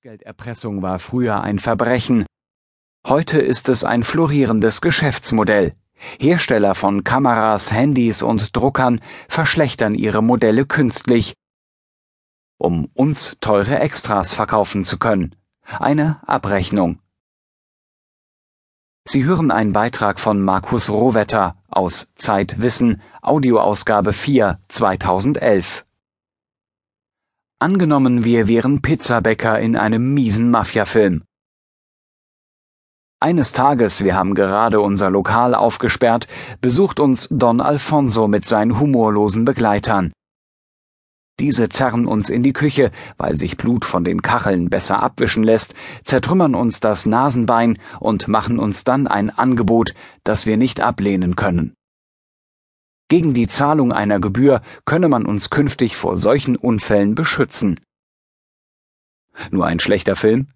Schutzgelderpressung war früher ein Verbrechen. Heute ist es ein florierendes Geschäftsmodell. Hersteller von Kameras, Handys und Druckern verschlechtern ihre Modelle künstlich, um uns teure Extras verkaufen zu können. Eine Abrechnung. Sie hören einen Beitrag von Markus Rohwetter aus Zeitwissen, Audioausgabe 4 2011. Angenommen, wir wären Pizzabäcker in einem miesen Mafiafilm. Eines Tages, wir haben gerade unser Lokal aufgesperrt, besucht uns Don Alfonso mit seinen humorlosen Begleitern. Diese zerren uns in die Küche, weil sich Blut von den Kacheln besser abwischen lässt, zertrümmern uns das Nasenbein und machen uns dann ein Angebot, das wir nicht ablehnen können. Gegen die Zahlung einer Gebühr könne man uns künftig vor solchen Unfällen beschützen. Nur ein schlechter Film?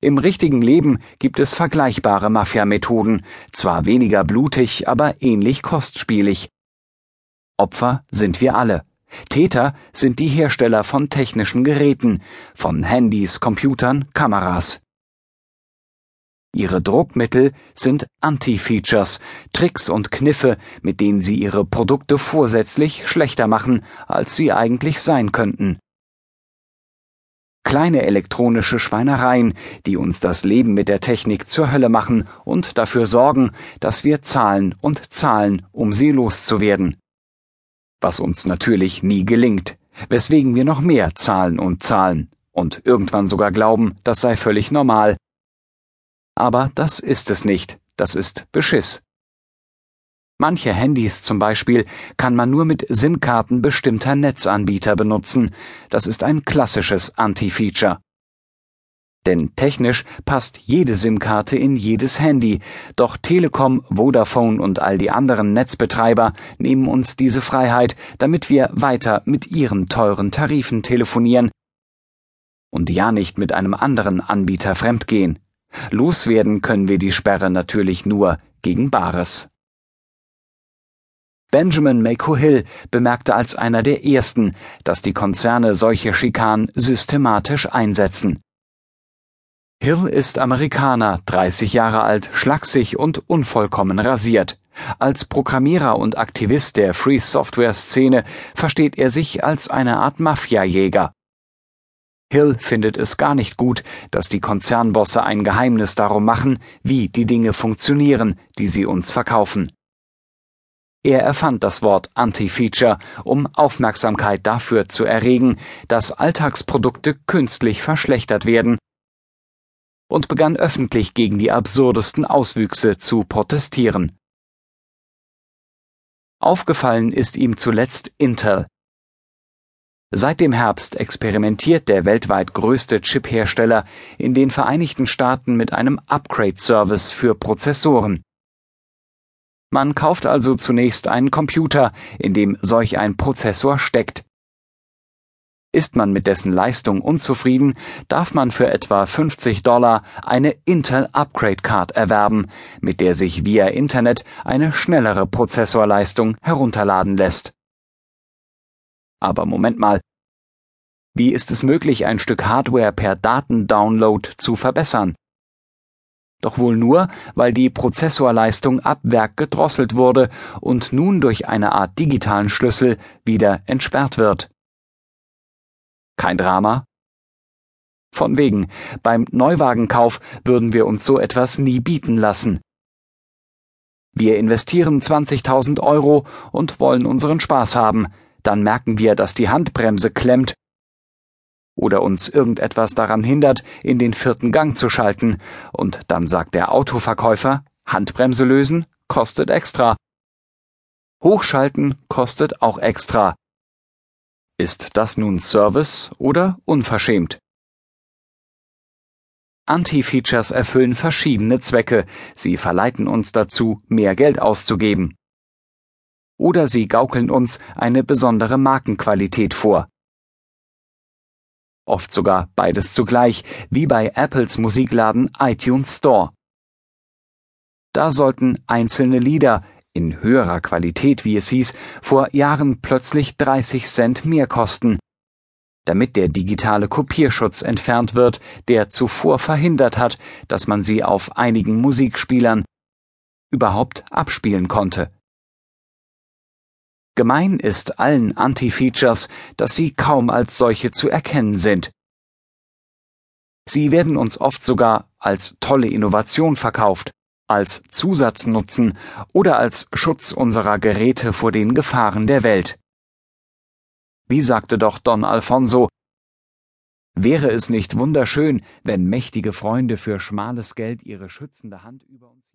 Im richtigen Leben gibt es vergleichbare Mafia-Methoden, zwar weniger blutig, aber ähnlich kostspielig. Opfer sind wir alle. Täter sind die Hersteller von technischen Geräten, von Handys, Computern, Kameras. Ihre Druckmittel sind Anti-Features, Tricks und Kniffe, mit denen sie ihre Produkte vorsätzlich schlechter machen, als sie eigentlich sein könnten. Kleine elektronische Schweinereien, die uns das Leben mit der Technik zur Hölle machen und dafür sorgen, dass wir zahlen und zahlen, um sie loszuwerden. Was uns natürlich nie gelingt, weswegen wir noch mehr zahlen und zahlen und irgendwann sogar glauben, das sei völlig normal, aber das ist es nicht, das ist Beschiss. Manche Handys zum Beispiel kann man nur mit SIM-Karten bestimmter Netzanbieter benutzen. Das ist ein klassisches Anti-Feature. Denn technisch passt jede SIM-Karte in jedes Handy, doch Telekom, Vodafone und all die anderen Netzbetreiber nehmen uns diese Freiheit, damit wir weiter mit ihren teuren Tarifen telefonieren und ja nicht mit einem anderen Anbieter fremdgehen. Loswerden können wir die Sperre natürlich nur gegen Bares. Benjamin Mako-Hill bemerkte als einer der ersten, dass die Konzerne solche Schikanen systematisch einsetzen. Hill ist Amerikaner, 30 Jahre alt, schlaksig und unvollkommen rasiert. Als Programmierer und Aktivist der Free Software Szene versteht er sich als eine Art Mafiajäger. Hill findet es gar nicht gut, dass die Konzernbosse ein Geheimnis darum machen, wie die Dinge funktionieren, die sie uns verkaufen. Er erfand das Wort Anti-Feature, um Aufmerksamkeit dafür zu erregen, dass Alltagsprodukte künstlich verschlechtert werden, und begann öffentlich gegen die absurdesten Auswüchse zu protestieren. Aufgefallen ist ihm zuletzt Intel, Seit dem Herbst experimentiert der weltweit größte Chip-Hersteller in den Vereinigten Staaten mit einem Upgrade-Service für Prozessoren. Man kauft also zunächst einen Computer, in dem solch ein Prozessor steckt. Ist man mit dessen Leistung unzufrieden, darf man für etwa 50 Dollar eine Intel Upgrade Card erwerben, mit der sich via Internet eine schnellere Prozessorleistung herunterladen lässt. Aber Moment mal. Wie ist es möglich, ein Stück Hardware per Datendownload zu verbessern? Doch wohl nur, weil die Prozessorleistung ab Werk gedrosselt wurde und nun durch eine Art digitalen Schlüssel wieder entsperrt wird. Kein Drama? Von wegen, beim Neuwagenkauf würden wir uns so etwas nie bieten lassen. Wir investieren 20.000 Euro und wollen unseren Spaß haben, dann merken wir, dass die Handbremse klemmt oder uns irgendetwas daran hindert, in den vierten Gang zu schalten, und dann sagt der Autoverkäufer, Handbremse lösen kostet extra. Hochschalten kostet auch extra. Ist das nun Service oder unverschämt? Anti-Features erfüllen verschiedene Zwecke, sie verleiten uns dazu, mehr Geld auszugeben oder sie gaukeln uns eine besondere Markenqualität vor. Oft sogar beides zugleich, wie bei Apples Musikladen iTunes Store. Da sollten einzelne Lieder, in höherer Qualität, wie es hieß, vor Jahren plötzlich 30 Cent mehr kosten. damit der digitale Kopierschutz entfernt wird, der zuvor verhindert hat, dass man sie auf einigen Musikspielern überhaupt abspielen konnte. Gemein ist allen Anti-Features, dass sie kaum als solche zu erkennen sind. Sie werden uns oft sogar als tolle Innovation verkauft, als Zusatznutzen oder als Schutz unserer Geräte vor den Gefahren der Welt. Wie sagte doch Don Alfonso, wäre es nicht wunderschön, wenn mächtige Freunde für schmales Geld ihre schützende Hand über uns